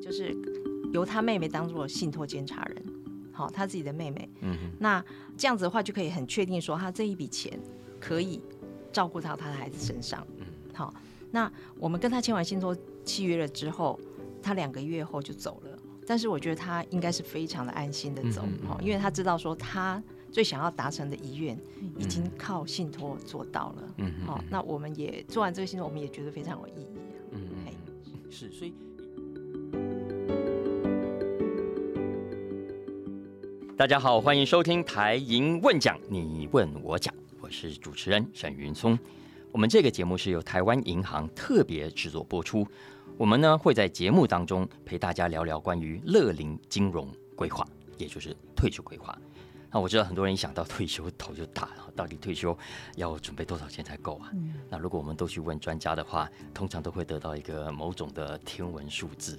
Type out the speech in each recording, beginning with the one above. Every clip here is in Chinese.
就是由他妹妹当做信托监察人，好，他自己的妹妹。嗯，那这样子的话，就可以很确定说，他这一笔钱可以照顾到他的孩子身上。嗯，好，那我们跟他签完信托契约了之后，他两个月后就走了。但是我觉得他应该是非常的安心的走，嗯嗯嗯哈、因为他知道说他最想要达成的遗愿已经靠信托做到了。嗯哼好、那我们也做完这个信托，我们也觉得非常有意义。嗯嘿嗯，是，所以。大家好，欢迎收听台银问讲，你问我讲，我是主持人沈云聪。我们这个节目是由台湾银行特别制作播出。我们呢会在节目当中陪大家聊聊关于乐龄金融规划，也就是退休规划。那我知道很多人一想到退休头就大了，到底退休要准备多少钱才够啊？那如果我们都去问专家的话，通常都会得到一个某种的天文数字，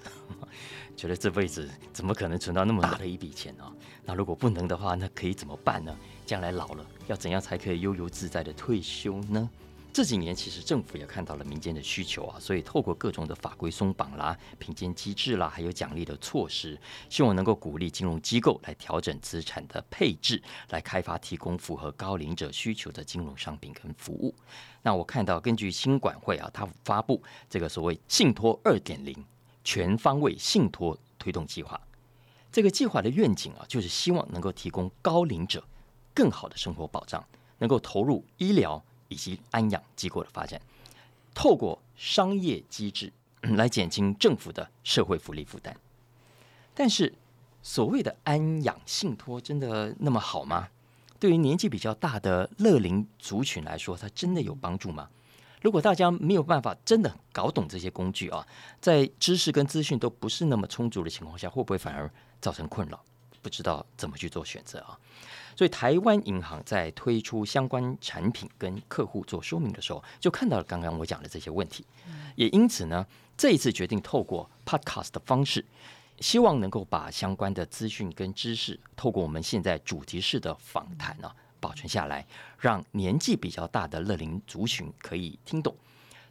觉得这辈子怎么可能存到那么大的一笔钱呢、那如果不能的话，那可以怎么办呢？将来老了要怎样才可以悠游自在的退休呢？这几年其实政府也看到了民间的需求啊，所以透过各种的法规松绑啦、评鉴机制啦，还有奖励的措施，希望能够鼓励金融机构来调整资产的配置，来开发提供符合高龄者需求的金融商品跟服务。那我看到根据新管会啊，它发布这个所谓信托二点零全方位信托推动计划，这个计划的愿景啊，就是希望能够提供高龄者更好的生活保障，能够投入医疗以及安养机构的发展，透过商业机制来减轻政府的社会福利负担。但是，所谓的安养信托真的那么好吗？对于年纪比较大的乐龄族群来说，它真的有帮助吗？如果大家没有办法真的搞懂这些工具啊，在知识跟资讯都不是那么充足的情况下，会不会反而造成困扰？不知道怎么去做选择啊？所以台湾银行在推出相关产品跟客户做说明的时候，就看到了刚刚我讲的这些问题，也因此呢，这一次决定透过 podcast 的方式，希望能够把相关的资讯跟知识，透过我们现在主题式的访谈呢、保存下来，让年纪比较大的乐龄族群可以听懂。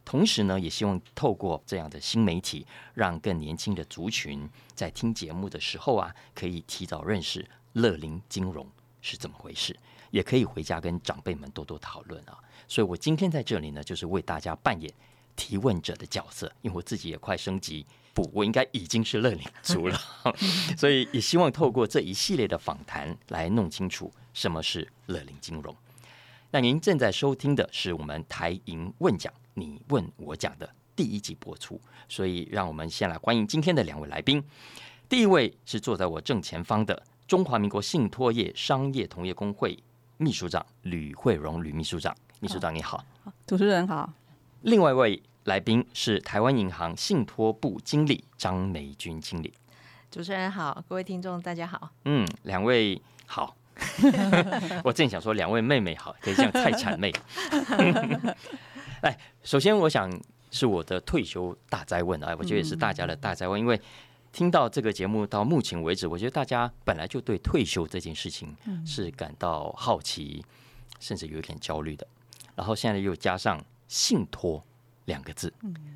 同时呢，也希望透过这样的新媒体，让更年轻的族群在听节目的时候啊，可以提早认识乐龄金融是怎么回事，也可以回家跟长辈们多多讨论啊。所以我今天在这里呢，就是为大家扮演提问者的角色，因为我自己也快升级，不，我应该已经是乐龄族了，所以也希望透过这一系列的访谈来弄清楚什么是乐龄金融。那您正在收听的是我们台银问讲，你问我讲的第一集播出，所以让我们先来欢迎今天的两位来宾。第一位是坐在我正前方的中华民国信托业商业同业工会秘书长吕慧荣吕秘书长，秘书长你好。主持人好，另外一位来宾是台湾银行信托部经理张美君经理。主持人好，各位听众大家好。嗯，两位好。我正想说两位妹妹好，可以这样太谄媚。来，首先我想是我的退休大灾问啊，我觉得也是大家的大灾问，因为听到这个节目到目前为止，我觉得大家本来就对退休这件事情是感到好奇，甚至有一点焦虑的，然后现在又加上信托两个字，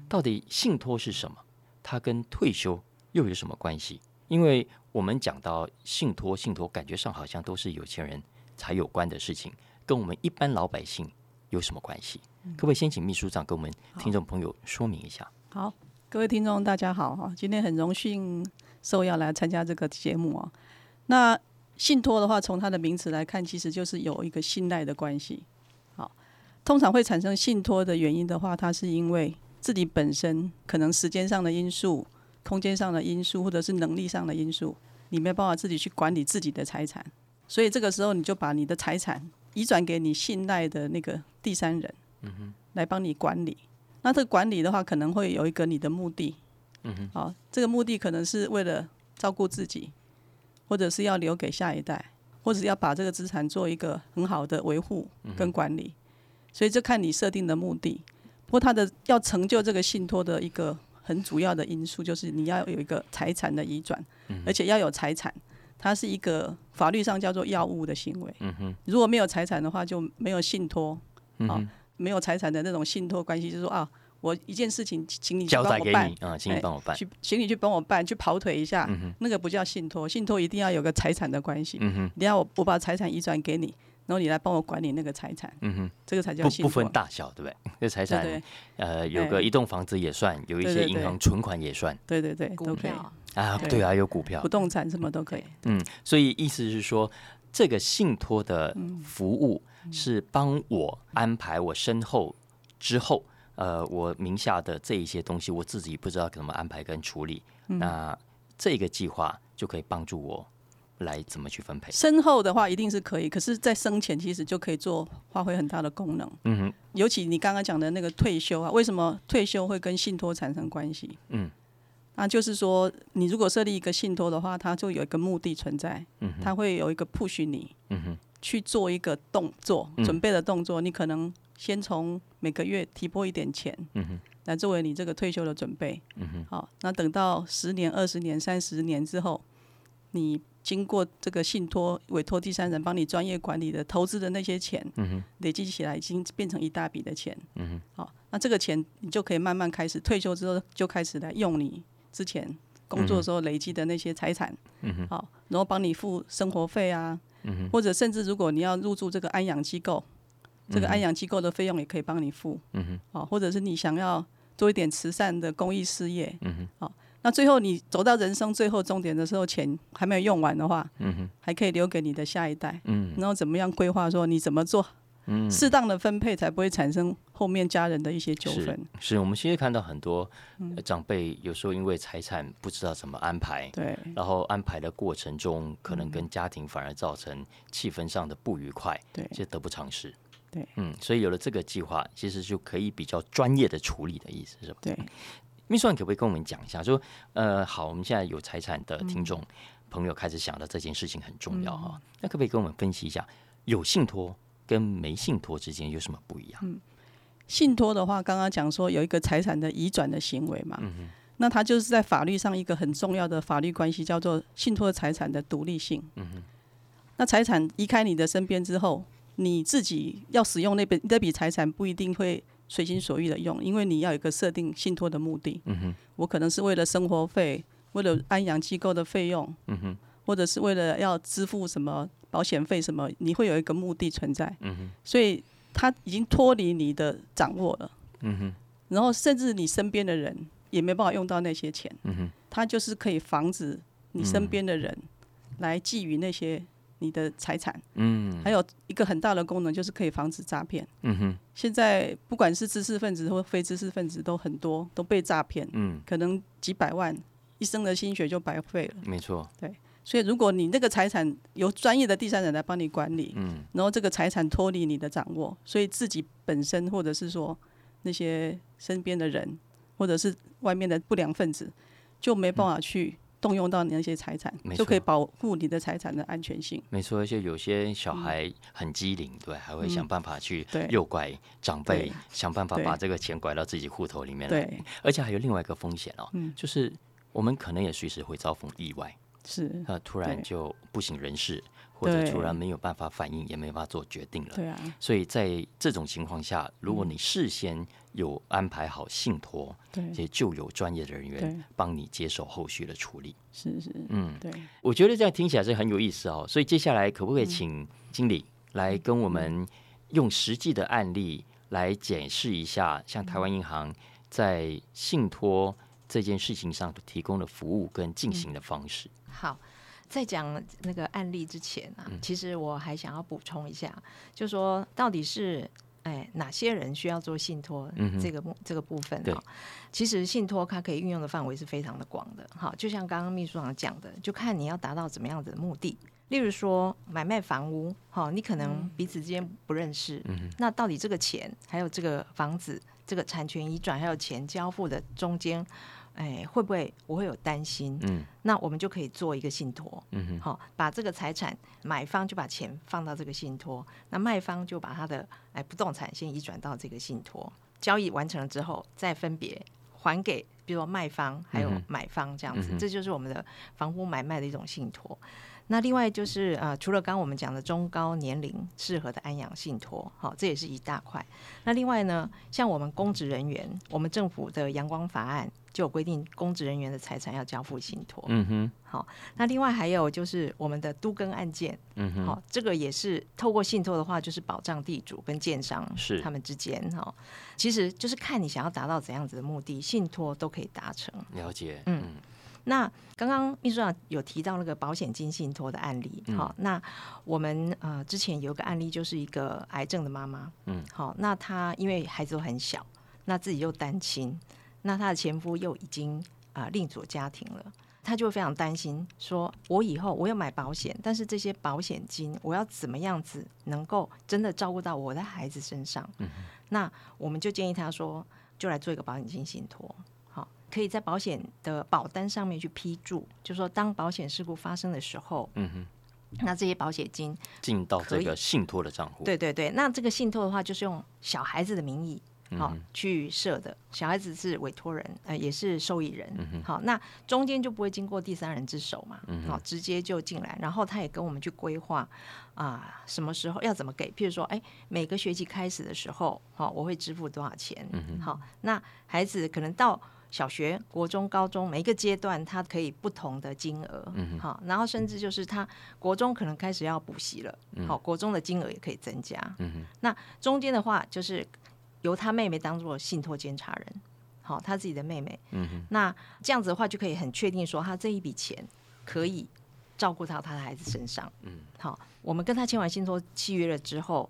到底信托是什么？它跟退休又有什么关系？因为我们讲到信托，信托感觉上好像都是有钱人才有关的事情，跟我们一般老百姓有什么关系？可不可以先请秘书长跟我们听众朋友说明一下？好，各位听众大家好哈，今天很荣幸受邀来参加这个节目啊。那信托的话，从它的名词来看，其实就是有一个信赖的关系。好，通常会产生信托的原因的话，它是因为自己本身可能时间上的因素、空间上的因素，或者是能力上的因素，你没办法自己去管理自己的财产，所以这个时候你就把你的财产移转给你信赖的那个第三人，嗯哼，来帮你管理。那这个管理的话，可能会有一个你的目的，嗯哼，好，这个目的可能是为了照顾自己，或者是要留给下一代，或者是要把这个资产做一个很好的维护跟管理，所以这看你设定的目的。不过他的要成就这个信托的一个很主要的因素，就是你要有一个财产的移转，而且要有财产，它是一个法律上叫做药物的行为。嗯，如果没有财产的话，就没有信托，嗯哼，没有财产的那种信托关系，就是说啊，我一件事情，请你去交帮我办代给你，啊，请你哎帮我办。去，请你去帮我办，去跑腿一下，嗯，那个不叫信托，信托一定要有个财产的关系，嗯哼，你要我我把财产移转给你，然后你来帮我管理那个财产，嗯哼，这个才叫不不。分大小，对不对？这财产对对。呃，有个哎一栋房子也算，有一些对对对。银行存款也算。对对对，股都可以，票，啊，对。对啊，有股票。不，动产什么都可以。嗯，所以意思是说，这个信托的服务是帮我安排我身后之后，呃，我名下的这一些东西，我自己不知道怎么安排跟处理，那这个计划就可以帮助我来怎么去分配。身后的话一定是可以，可是，在生前其实就可以做发挥很大的功能。嗯哼，尤其你刚刚讲的那个退休啊，为什么退休会跟信托产生关系？嗯，那就是说，你如果设立一个信托的话，它就有一个目的存在，嗯，它会有一个 push 你嗯哼，去做一个动作，嗯准备的动作。你可能先从每个月提拨一点钱，嗯哼，来作为你这个退休的准备。嗯哼，好，那等到十年、二十年、三十年之后，你经过这个信托委托第三人帮你专业管理的投资的那些钱，嗯哼，累积起来已经变成一大笔的钱。嗯哼，好，那这个钱你就可以慢慢开始退休之后就开始来用你之前工作的时候累积的那些财产，嗯哼，好，然后帮你付生活费啊，或者甚至如果你要入住这个安养机构，这个安养机构的费用也可以帮你付，嗯哼，好，或者是你想要做一点慈善的公益事业，嗯哼，好，那最后你走到人生最后终点的时候，钱还没有用完的话，嗯哼，还可以留给你的下一代，嗯。然后怎么样规划说你怎么做嗯，适当的分配，才不会产生后面家人的一些纠纷。是我们其实看到很多呃长辈有时候因为财产不知道怎么安排，对然后安排的过程中，可能跟家庭反而造成气氛上的不愉快，对这得不偿失。对，嗯，所以有了这个计划，其实就可以比较专业的处理的意思，是吧？对，秘书长可不可以跟我们讲一下？说，呃，好，我们现在有财产的听众、朋友开始想到这件事情很重要哈，那可不可以跟我们分析一下，有信托跟没信托之间有什么不一样？嗯信托的话，刚刚讲说有一个财产的移转的行为嘛，嗯那它就是在法律上一个很重要的法律关系，叫做信托财产的独立性。嗯那财产移开你的身边之后，你自己要使用那笔那笔财产，不一定会随心所欲的用，因为你要有一个设定信托的目的。嗯哼，我可能是为了生活费，为了安养机构的费用，嗯哼，或者是为了要支付什么保险费什么，你会有一个目的存在。嗯哼，所以它已经脱离你的掌握了。嗯哼，然后甚至你身边的人也没办法用到那些钱，嗯哼，它就是可以防止你身边的人来觊觎那些你的财产。嗯还有一个很大的功能就是可以防止诈骗。嗯哼，现在不管是知识分子或非知识分子都很多都被诈骗，嗯，可能几百万一生的心血就白费了。没错，所以如果你那个财产由专业的第三人来帮你管理，嗯。然后这个财产脱离你的掌握，所以自己本身或者是说那些身边的人，或者是外面的不良分子，就没办法去动用到你那些财产，没就可以保护你的财产的安全性。没错，而且有些小孩很机灵，对，还会想办法去对。诱拐长辈对，想办法把这个钱拐到自己户头里面来。对，而且还有另外一个风险哦，嗯。就是我们可能也随时会遭逢意外，是，呃，突然就不省人事，或者突然没有办法反应，也没办法做决定了。对啊，所以在这种情况下，如果你事先有安排好信托，对，也就有专业的人员帮你接手后续的处理。是是，嗯，对，我觉得这样听起来是很有意思哦。所以接下来可不可以请经理来跟我们用实际的案例来解释一下，像台湾银行在信托这件事情上提供的服务跟进行的方式？好，在讲那个案例之前啊，其实我还想要补充一下，就说到底是哎哪些人需要做信托这个部、这个部分对哈、其实信托它可以运用的范围是非常的广的。哈，就像刚刚秘书长讲的，就看你要达到怎么样子的目的。例如说买卖房屋，哈，你可能彼此之间不认识，嗯那到底这个钱还有这个房子、这个产权移转还有钱交付的中间，哎，会不会我会有担心？嗯那我们就可以做一个信托，嗯哼好、把这个财产买方就把钱放到这个信托，那卖方就把他的哎不动产先移转到这个信托，交易完成了之后，再分别还给比如说卖方还有买方这样子，嗯这就是我们的房屋买卖的一种信托。那另外就是呃，除了刚刚我们讲的中高年龄适合的安养信托，好，这也是一大块。那另外呢，像我们公职人员，我们政府的阳光法案就有规定，公职人员的财产要交付信托。嗯哼，好，那另外还有就是我们的都更案件，嗯哼，好、这个也是透过信托的话，就是保障地主跟建商是。他们之间哈、其实就是看你想要达到怎样子的目的，信托都可以达成。了解，嗯嗯。那刚刚秘书长有提到那个保险金信托的案例，嗯好、那我们呃之前有个案例，就是一个癌症的妈妈，嗯，好、那她因为孩子都很小，那自己又单亲，那她的前夫又已经啊、另组家庭了。她就会非常担心，说我以后我要买保险，但是这些保险金我要怎么样子能够真的照顾到我的孩子身上？嗯那我们就建议她说，就来做一个保险金信托，好，可以在保险的保单上面去批注，就说当保险事故发生的时候，嗯哼，那这些保险金，进到这个信托的账户，对对对，那这个信托的话，就是用小孩子的名义。好、去设的。小孩子是委托人，呃，也是受益人。好，那中间就不会经过第三人之手嘛，好，直接就进来，然后他也跟我们去规划啊、什么时候要怎么给，譬如说，哎，每个学期开始的时候，好、我会支付多少钱，好，那孩子可能到小学、国中、高中每一个阶段，他可以不同的金额，嗯好，然后甚至就是他国中可能开始要补习了，嗯。好，国中的金额也可以增加，嗯，那中间的话，就是由他妹妹当做信托监察人，好，他自己的妹妹。嗯哼，那这样子的话，就可以很确定说，他这一笔钱可以照顾到他的孩子身上。嗯，好，我们跟他签完信托契约了之后，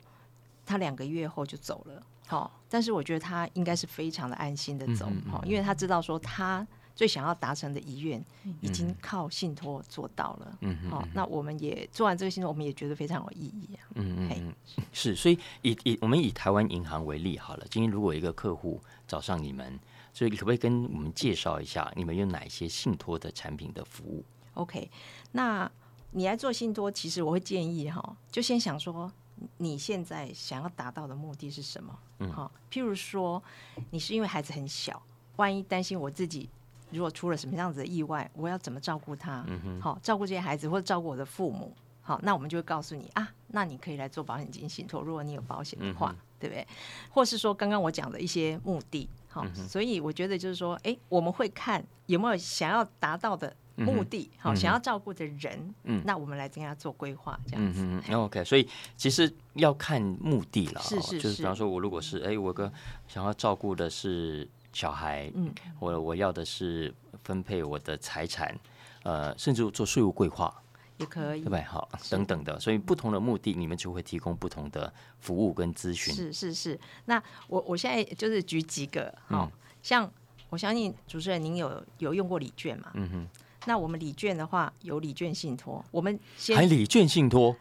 他两个月后就走了。好，但是我觉得他应该是非常的安心的走，嗯嗯嗯好，因为他知道说他最想要达成的遗愿已嗯经靠信托做到了。嗯哼，好，那我们也做完这个信托，我们也觉得非常有意义啊。嘿嗯嗯嗯，是，所以以以我们以台湾银行为例好了，今天如果一个客户找上你们，所以可不可以跟我们介绍一下你们有哪些信托的产品的服务？OK，那你来做信托，其实我会建议哈，就先想说你现在想要达到的目的是什么？嗯好，譬如说你是因为孩子很小，万一担心我自己如果出了什么样子的意外，我要怎么照顾他？好，照顾这些孩子或者照顾我的父母。好，那我们就会告诉你啊，那你可以来做保险金信托，如果你有保险的话，嗯对不对？或是说刚刚我讲的一些目的，好，嗯所以我觉得就是说，哎，我们会看有没有想要达到的目的，好、想要照顾的人，嗯那我们来跟他做规划，这样子。嗯嗯嗯，OK，所以其实要看目的了是，是是就是比方说，我如果是哎，我有个想要照顾的是小孩，嗯，我我要的是分配我的财产，呃，甚至做税务规划，也可以对不。对？好，等等的，所以不同的目的，你们就会提供不同的服务跟咨询。是是是，那我我现在就是举几个，好、嗯像我相信主持人您有有用过礼券嘛？嗯哼，那我们礼券的话有礼券信托，我们先还礼券信托，对，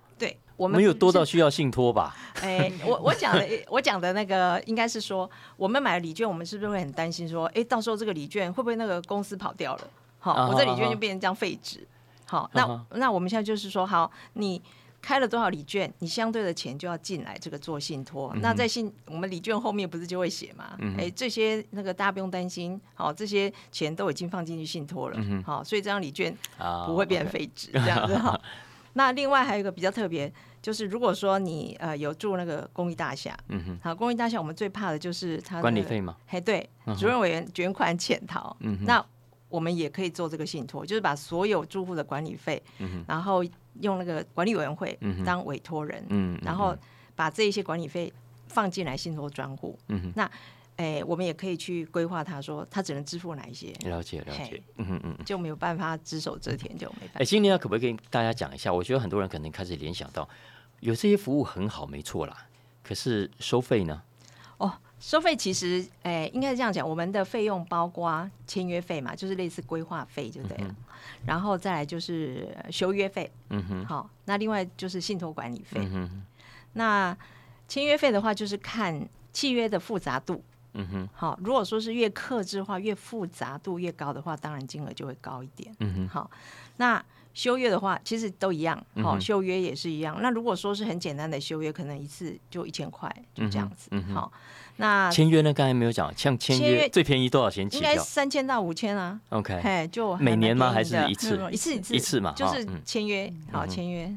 我们没有多到需要信托吧？哎，我我讲的 我讲的那个应该是说，我们买了礼券，我们是不是会很担心说，哎，到时候这个礼券会不会那个公司跑掉了？好，啊我这礼券啊就变成这样废纸。好，啊那那我们现在就是说，好，你开了多少礼券，你相对的钱就要进来这个做信托。那在信我们礼券后面不是就会写嘛？哎，这些那个大家不用担心，好，这些钱都已经放进去信托了好，所以这张礼券啊，不会变废纸这样子哈。那另外还有一个比较特别，就是如果说你呃有住那个公寓大厦，嗯哼，好，公寓大厦我们最怕的就是它的管理，费吗？嘿，对主任委员卷款潜逃，嗯哼，那我们也可以做这个信托，就是把所有住户的管理费，嗯哼，然后用那个管理委员会嗯哼。当委托人，嗯，然后把这一些管理费放进来信托专户，嗯哼，哎，我们也可以去规划他说他只能支付哪一些，了解了解嘿，嗯嗯。就没有办法只手遮天，就没办法哎，法。今天可不可以跟大家讲一下？我觉得很多人可能开始联想到，有这些服务很好，没错啦，可是收费呢？哦，收费其实，哎，应该是这样讲，我们的费用包括签约费嘛，就是类似规划费就对了，然后再来就是呃修约费，嗯哼，好，那另外就是信托管理费。嗯哼，那签约费的话，就是看契约的复杂度，嗯哼，好，如果说是越克制化、越复杂度越高的话，当然金额就会高一点。嗯哼，好，那修约的话，其实都一样，好、修约也是一样。那如果说是很简单的修约，可能一次就一千块，就这样子。嗯哼嗯好，那签约呢？刚才没有讲，像签签约约最便宜多少钱起应该三千到五千啊，？OK，嘿，就每年吗？还是一次？一次一次一次嘛就是签约，好签约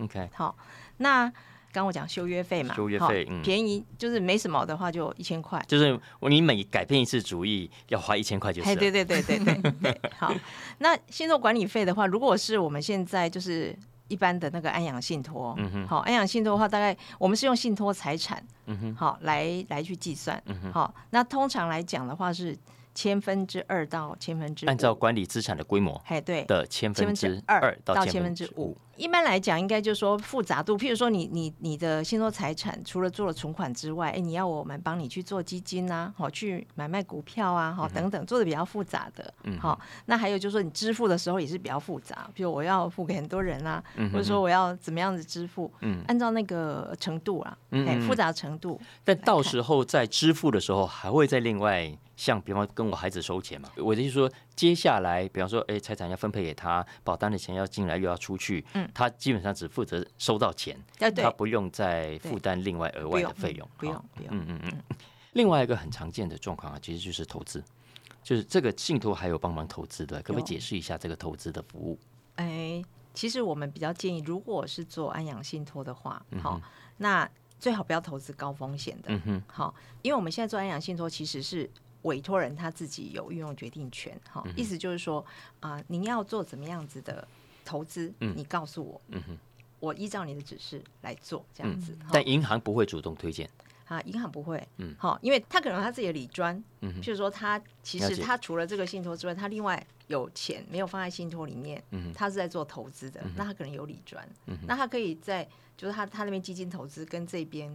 ，OK，好。那刚我讲修约费嘛，修约好费嗯便宜就是没什么的话就一千块。就是你每改变一次主意要花一千块就是。对对对对对对，好。那信托管理费的话，如果是我们现在就是一般的那个安养信托，嗯哼好，安养信托的话，大概我们是用信托财产，嗯哼，好来来去计算，嗯哼，好。那通常来讲的话是千分之二到千分之五，按照管理资产的规模哎对，的千分之之二二到千分之五。。一般来讲，应该就是说复杂度，譬如说你你你的信托财产除了做了存款之外，哎，你要我们帮你去做基金啊，好去买卖股票啊，好等等，做的比较复杂的，嗯好。那还有就是说你支付的时候也是比较复杂，比如我要付给很多人啊，嗯或者说我要怎么样子支付，嗯按照那个程度啊，哎，复杂程度，但到看时候在支付的时候，还会再另外像比方跟我孩子收钱嘛？我的意思说，接下来比方说，哎，财产要分配给他，保单的钱要进来又要出去，嗯。他基本上只负责收到钱，他，不用再负担另外额外的费用，不用不用，嗯嗯嗯。另外一个很常见的状况啊，其实就是投资，就是这个信托还有帮忙投资的，可不可以解释一下这个投资的服务？哎，其实我们比较建议，如果是做安养信托的话，嗯好、那最好不要投资高风险的，嗯哼，好，因为我们现在做安养信托其实是委托人他自己有运用决定权，哈、嗯意思就是说啊、您要做怎么样子的投资，嗯。你告诉我，嗯哼，我依照你的指示来做，这样子。哈。但银行不会主动推荐，啊，银行不会，嗯。好，因为他可能他自己的理专，嗯哼譬如说他其实他除了这个信托之外，他另外有钱没有放在信托里面，嗯他是在做投资的，那他可能有理专，嗯那他可以在就是他他那边基金投资跟这边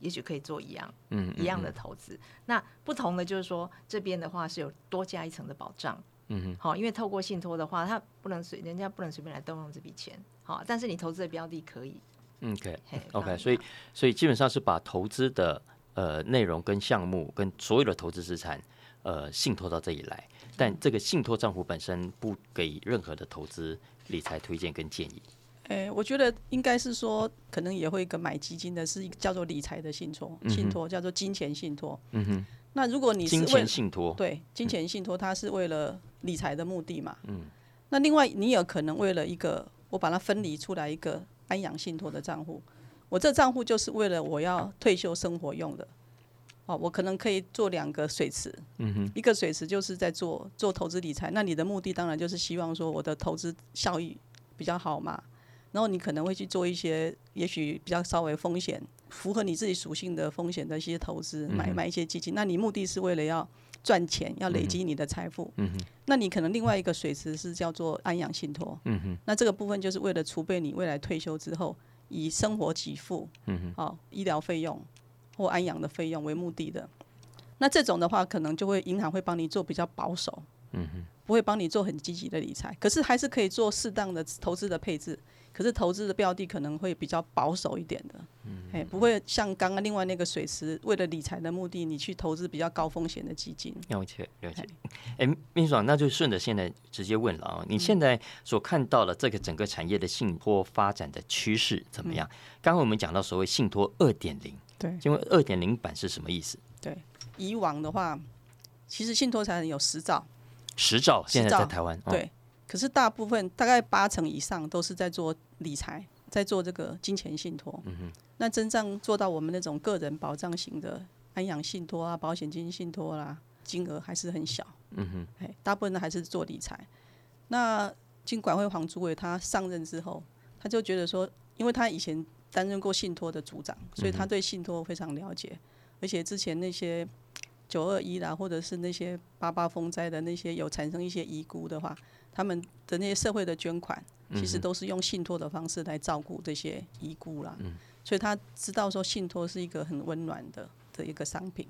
也许可以做一样嗯，一样的投资，那不同的就是说这边的话是有多加一层的保障，嗯哼，好，因为透过信托的话，他不能随人家不能随便来动用这笔钱，好，但是你投资的标的可以，嗯，OK。嘿 OK，所以所以基本上是把投资的呃内容跟项目跟所有的投资资产呃信托到这里来，但这个信托账户本身不给任何的投资理财推荐跟建议。诶，我觉得应该是说，可能也会一个买基金的，是一个叫做理财的信托，信托叫做金钱信托。嗯哼，那如果你是金钱信托，对金钱信托，它是为了理财的目的嘛。嗯。那另外，你有可能为了一个，我把它分离出来一个安养信托的账户，我这账户就是为了我要退休生活用的。哦，我可能可以做两个水池，嗯哼，一个水池就是在做做投资理财，那你的目的当然就是希望说我的投资效益比较好嘛，然后你可能会去做一些也许比较稍微风险符合你自己属性的风险的一些投资，买买一些基金，那你目的是为了要赚钱，要累积你的财富，嗯哼，那你可能另外一个水池是叫做安养信托，嗯哼，那这个部分就是为了储备你未来退休之后以生活给付，嗯哼，哦，医疗费用或安养的费用为目的的。那这种的话，可能就会银行会帮你做比较保守，嗯哼，不会帮你做很积极的理财，可是还是可以做适当的投资的配置。可是投资的标的可能会比较保守一点的，嗯，哎，不会像刚刚另外那个水池，为了理财的目的，你去投资比较高风险的基金。了解了解。哎，秘书长，那就顺着现在直接问了啊，你现在所看到的这个整个产业的信托发展的趋势怎么样？刚刚我们讲到所谓信托二点零，对。请问二点零版是什么意思？对，以往的话，其实信托财产有十兆，十兆现在在台湾，哦，对，可是大部分大概八成以上都是在做理财，在做这个金钱信托。嗯那真正做到我们那种个人保障型的安养信托啊、保险金信托啦，金额还是很小。嗯哼，哎，大部分呢还是做理财。那金管会黄主委他上任之后，他就觉得说，因为他以前担任过信托的组长，所以他对信托非常了解，而且之前那些九二一啦，或者是那些八八风灾的那些有产生一些遗孤的话，他们的那些社会的捐款，其实都是用信托的方式来照顾这些遗孤啦。所以他知道说信托是一个很温暖的的一个商品。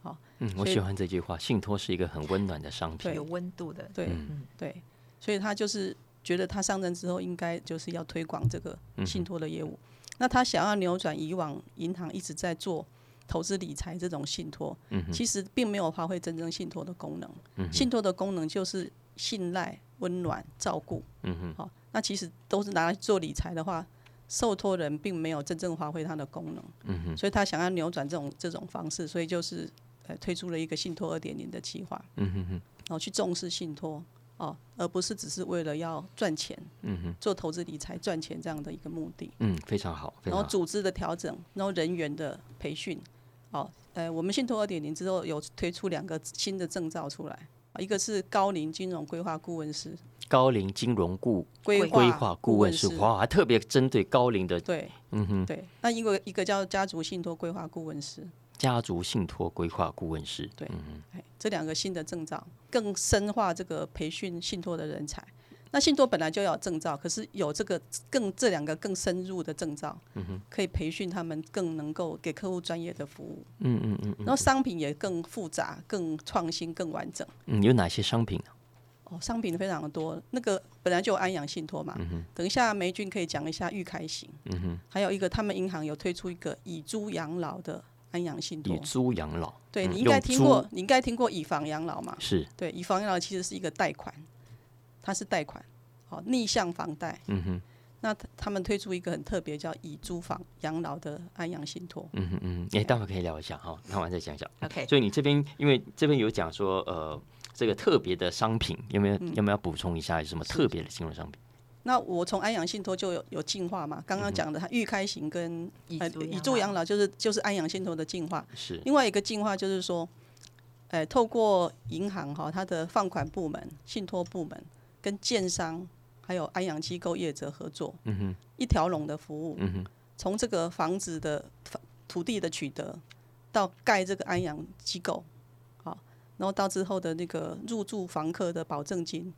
好嗯，我喜欢这句话，信托是一个很温暖的商品。对有温度的，对、嗯对，所以他就是觉得他上任之后应该就是要推广这个信托的业务。那他想要扭转以往银行一直在做投资理财这种信托，嗯其实并没有发挥真正信托的功能。嗯信托的功能就是信赖、温暖、照顾。嗯哼好、那其实都是拿来做理财的话，受托人并没有真正发挥它的功能。嗯哼所以他想要扭转这种这种方式，所以就是呃推出了一个信托二点零的计划，嗯哼哼然后去重视信托哦，而不是只是为了要赚钱，嗯哼做投资理财赚钱这样的一个目的。嗯，非常好，常好。然后组织的调整，然后人员的培训，哦，呃，我们信托二点零之后有推出两个新的证照出来，一个是高龄金融规划顾问师，高龄金融顾规规划顾问师是，哇，还特别针对高龄的，对嗯哼，对，那因为一个叫家族信托规划顾问师，家族信托规划顾问师，对嗯这两个新的证照更深化这个培训信托的人才。那信托本来就要有证照，可是有这个更这两个更深入的证照，嗯可以培训他们更能够给客户专业的服务。嗯嗯嗯然后商品也更复杂、更创新、更完整。嗯，有哪些商品呢？哦，商品非常的多。那个本来就有安阳信托嘛，嗯等一下梅君可以讲一下玉开型，嗯哼，还有一个他们银行有推出一个以租养老的安阳信托以。租养老，嗯对你应该听过，你应该听过以房养老嘛？是，对，以房养老其实是一个贷款，它是贷款，好、逆向房贷。嗯哼，那他他们推出一个很特别叫以租房养老的安阳信托。嗯哼嗯哼，哎，待会可以聊一下哈，看完再讲讲。OK，所以你这边因为这边有讲说，呃，这个特别的商品有没有嗯有没有要补充一下？有什么特别的金融商品？那我从安阳信托就有有进化嘛，刚刚讲的它预开型跟呃以租以住养老老就是就是安阳信托的进化。是，另外一个进化就是说，呃，透过银行哈，它的放款部门、信托部门跟建商还有安阳机构业者合作，嗯哼，一条龙的服务，嗯哼，从这个房子的房土地的取得，到盖这个安阳机构，好，然后到之后的那个入住房客的保证金，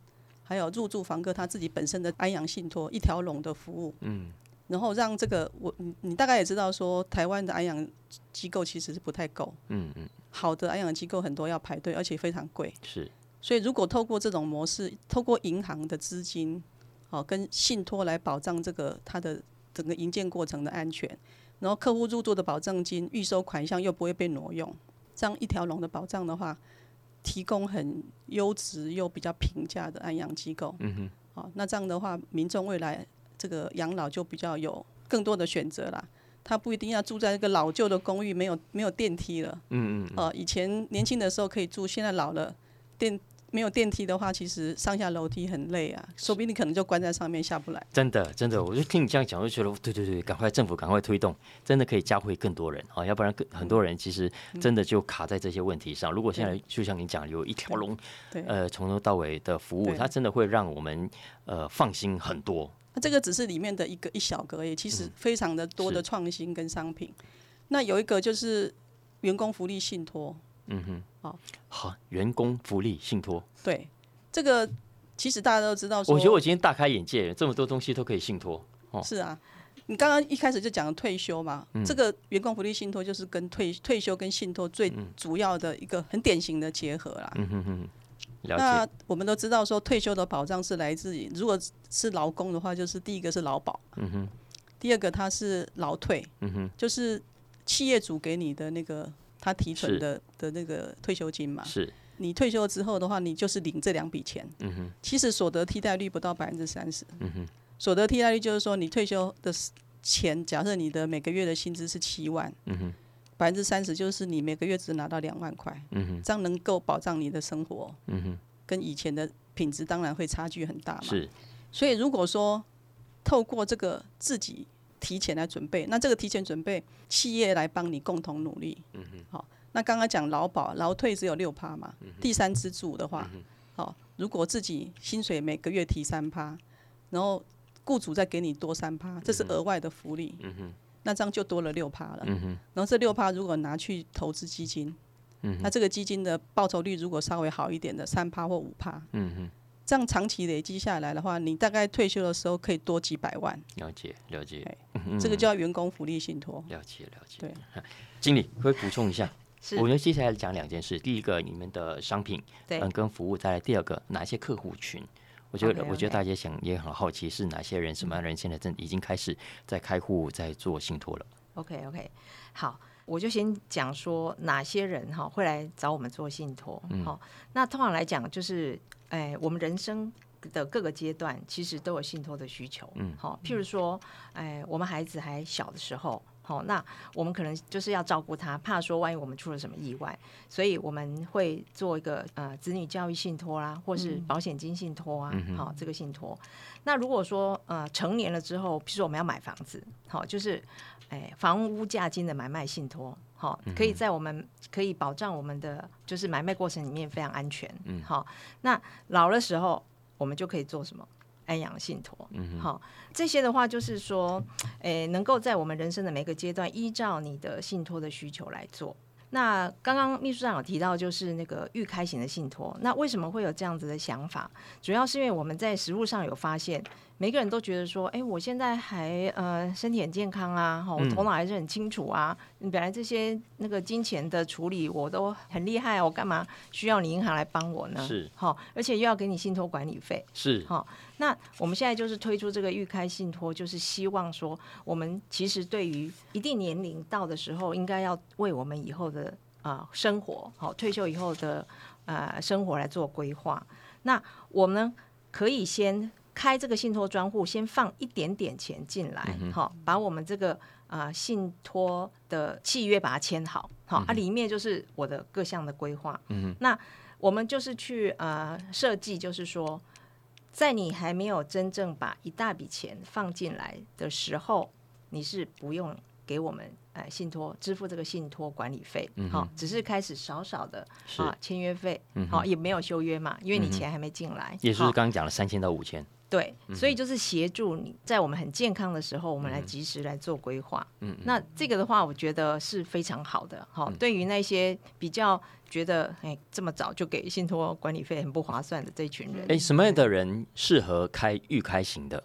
还有入住房客他自己本身的安阳信托一条龙的服务，嗯，然后让这个我你你大概也知道说，台湾的安阳机构其实是不太够，嗯嗯，好的安养机构很多要排队，而且非常贵。是，所以如果透过这种模式，透过银行的资金，哦，跟信托来保障这个它的整个营建过程的安全，然后客户入住的保证金、预收款项又不会被挪用，这样一条龙的保障的话，提供很优质又比较平价的安养机构。嗯哼，好、那这样的话，民众未来这个养老就比较有更多的选择啦。他不一定要住在一个老旧的公寓，没有没有电梯了。嗯嗯，呃，以前年轻的时候可以住，现在老了，电没有电梯的话，其实上下楼梯很累啊，说不定你可能就关在上面下不来。真的真的，我就听你这样讲，我就觉得对对对，赶快政府赶快推动，真的可以教会更多人啊，要不然更很多人其实真的就卡在这些问题上。如果现在就像你讲，有一条龙，对，呃，从头到尾的服务，它真的会让我们呃放心很多。那这个只是里面的一个一小格而已，其实非常的多的创新跟商品。那有一个就是员工福利信托，嗯哼，好，好，员工福利信托，对，这个其实大家都知道说，我觉得我今天大开眼界，这么多东西都可以信托。哦。是啊，你刚刚一开始就讲了退休嘛，嗯。这个员工福利信托就是跟退退休跟信托最主要的一个很典型的结合啦。嗯哼哼，了那。我们都知道说退休的保障是来自于，如果是劳工的话，就是第一个是劳保，嗯哼，第二个它是劳退，嗯哼，就是企业主给你的那个他提存的的那个退休金嘛。是，你退休之后的话，你就是领这两笔钱。嗯哼，其实所得替代率不到百分之三十。嗯哼，所得替代率就是说，你退休的钱，假设你的每个月的薪资是七万，嗯哼，百分之三十就是你每个月只拿到两万块，嗯哼，这样能够保障你的生活，嗯哼，跟以前的品质当然会差距很大嘛。是，所以如果说透过这个自己提前来准备，那这个提前准备，企业来帮你共同努力。嗯哼，好，那刚刚讲劳保、劳退只有六趴嘛，嗯第三支柱的话，好，如果自己薪水每个月提三趴，然后雇主再给你多三趴，这是额外的福利。嗯哼，那这样就多了六趴了。嗯哼，然后这六趴如果拿去投资基金，嗯那这个基金的报酬率如果稍微好一点的三趴或五趴，嗯哼，这样长期累积下来的话，你大概退休的时候可以多几百万，了解了解这个叫员工福利信托。了解了解。对，经理可以补充一下。是我觉得接下来讲两件事，第一个你们的商品，对嗯，跟服务，再来第二个哪些客户群。我觉得 OK，OK 我觉得大家想也很好奇，是哪些人、什么样的人现在正已经开始在开户、在做信托了。OK OK，好，我就先讲说哪些人哈会来找我们做信托。好，那通常来讲就是，哎，我们人生的各个阶段其实都有信托的需求。嗯，好，譬如说，哎，我们孩子还小的时候。好，那我们可能就是要照顾他，怕说万一我们出了什么意外，所以我们会做一个呃子女教育信托啦，或是保险金信托啊，好、这个信托。那如果说呃成年了之后，比如说我们要买房子，好，就是哎房屋价金的买卖信托，好，可以在我们可以保障我们的就是买卖过程里面非常安全，嗯，好，那老的时候我们就可以做什么？安阳信托，嗯，好，这些的话就是说，诶，能够在我们人生的每个阶段，依照你的信托的需求来做。那刚刚秘书长有提到，就是那个预开型的信托，那为什么会有这样子的想法？主要是因为我们在实物上有发现，每个人都觉得说，哎，我现在还呃身体很健康啊，哈，我头脑还是很清楚啊，本来这些那个金钱的处理我都很厉害啊，我干嘛需要你银行来帮我呢？是，好，而且又要给你信托管理费，是，好。那我们现在就是推出这个预开信托，就是希望说，我们其实对于一定年龄到的时候，应该要为我们以后的啊、呃生活，好退休以后的呃生活来做规划。那我们，可以先开这个信托专户，先放一点点钱进来，好、把我们这个啊、呃信托的契约把它签好，好、啊，里面就是我的各项的规划。嗯那我们就是去呃设计，就是说。在你还没有真正把一大笔钱放进来的时候，你是不用给我们呃信托支付这个信托管理费，好、只是开始少少的啊签约费，好、也没有修约嘛，因为你钱还没进来，也就是刚刚讲了三千到五千，对，所以就是协助你在我们很健康的时候，我们来及时来做规划。嗯，那这个的话，我觉得是非常好的。好，对于那些比较觉得哎这么早就给信托管理费很不划算的这群人，哎，什么样的人适合开预开型的？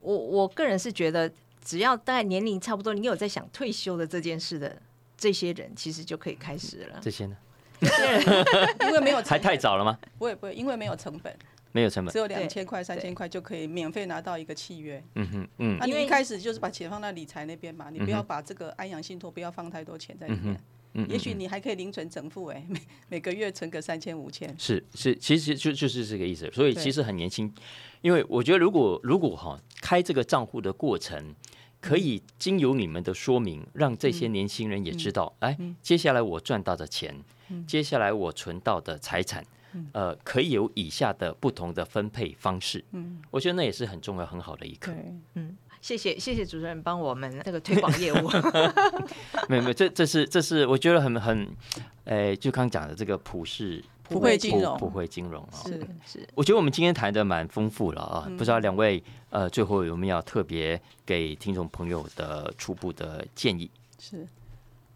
我我个人是觉得，只要大概年龄差不多，你有在想退休的这件事的这些人，其实就可以开始了。这些呢？因为没有还，太早了吗？不会不会，因为没有成本，没有成本只。有两千块、三千块就可以免费拿到一个契约。嗯哼，嗯那你因为一开始就是把钱放在理财那边嘛，你不要把这个安阳信托不要放太多钱在里面。嗯，也许你还可以零存整付，哎，每每个月存个三千五千。是是，其实就就是这个意思。所以其实很年轻，因为我觉得如果如果哈开这个账户的过程。可以经由你们的说明，让这些年轻人也知道，哎、接下来我赚到的钱，接下来我存到的财产，呃，可以有以下的不同的分配方式。嗯，我觉得那也是很重要、很好的一课。对，谢谢谢谢主持人帮我们这个推广业务。没有没有，这这是这是我觉得很很，哎，就刚刚讲的这个普世普惠金融普惠金融啊、是是我觉得我们今天谈的蛮丰富了啊，不知道两位呃最后有没有要特别给听众朋友的初步的建议？是，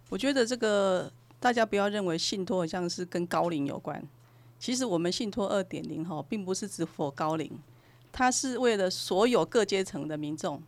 我觉得这个大家不要认为信托好像是跟高龄有关，其实我们信托二点零哈，并不是只否高龄，它是为了所有各阶层的民众、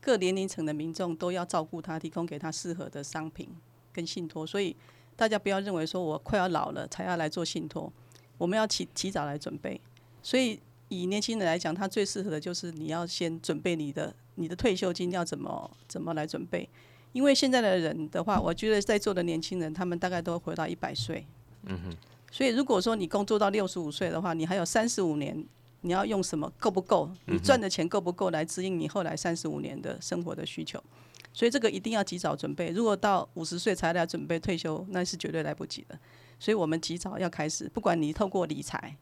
各年龄层的民众都要照顾他，提供给他适合的商品跟信托，所以大家不要认为说我快要老了才要来做信托，我们要提提早来准备，所以。以年轻人来讲，他最适合的就是你要先准备你的你的退休金要怎么怎么来准备，因为现在的人的话，我觉得在座的年轻人，他们大概都会活到一百岁。嗯哼。所以如果说你工作到六十五岁的话，你还有三十五年，你要用什么够不够？你赚的钱够不够来支应你后来三十五年的生活的需求？所以这个一定要及早准备。如果到五十岁才来准备退休，那是绝对来不及的。所以我们及早要开始，不管你透过理财，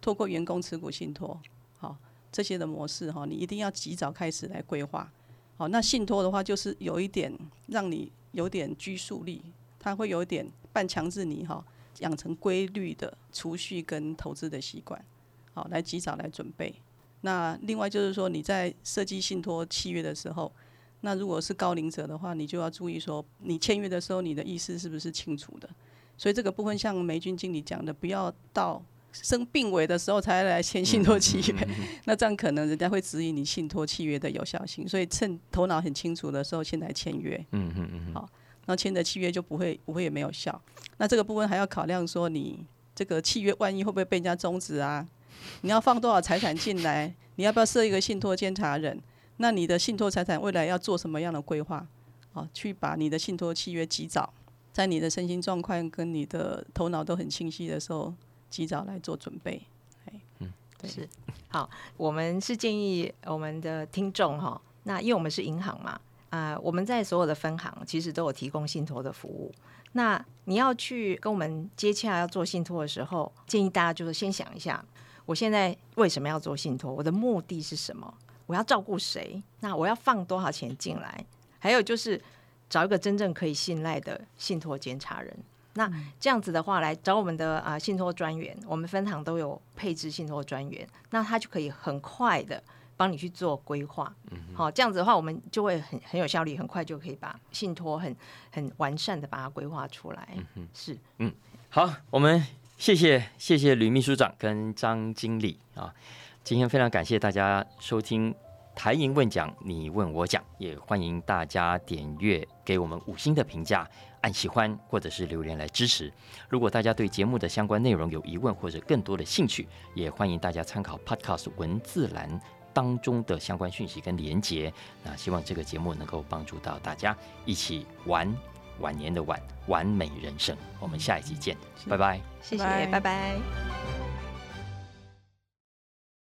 透过员工持股信托，好这些的模式哈，你一定要及早开始来规划。好，那信托的话，就是有一点让你有点拘束力，它会有一点半强制你哈，养成规律的储蓄跟投资的习惯，好，来及早来准备。那另外就是说，你在设计信托契约的时候，那如果是高龄者的话，你就要注意说，你签约的时候，你的意思是不是清楚的？所以这个部分，像梅军经理讲的，不要到生病危的时候才来签信托契约，那这样可能人家会质疑你信托契约的有效性。所以趁头脑很清楚的时候，先来签约。嗯嗯嗯，好，那签的契约就不会不会也没有效。那这个部分还要考量说，你这个契约万一会不会被人家终止啊？你要放多少财产进来？你要不要设一个信托监察人？那你的信托财产未来要做什么样的规划？好，去把你的信托契约及早，在你的身心状况跟你的头脑都很清晰的时候，及早来做准备。对是好，我们是建议我们的听众哈，那因为我们是银行嘛，啊、我们在所有的分行其实都有提供信托的服务。那你要去跟我们接洽要做信托的时候，建议大家就是先想一下，我现在为什么要做信托？我的目的是什么？我要照顾谁？那我要放多少钱进来？还有就是找一个真正可以信赖的信托监察人。那这样子的话，来找我们的啊、信托专员，我们分行都有配置信托专员，那他就可以很快的帮你去做规划。好、这样子的话，我们就会很很有效率，很快就可以把信托很很完善的把它规划出来。是，嗯好，我们谢谢谢谢吕秘书长跟张经理啊，今天非常感谢大家收听台银问讲，你问我讲，也欢迎大家点阅给我们五星的评价，按喜欢或者是留言来支持。如果大家对节目的相关内容有疑问或者更多的兴趣，也欢迎大家参考 Podcast 文字栏当中的相关讯息跟连结。那希望这个节目能够帮助到大家一起玩晚年的晚完美人生。我们下一集见，拜拜。谢谢，拜拜拜拜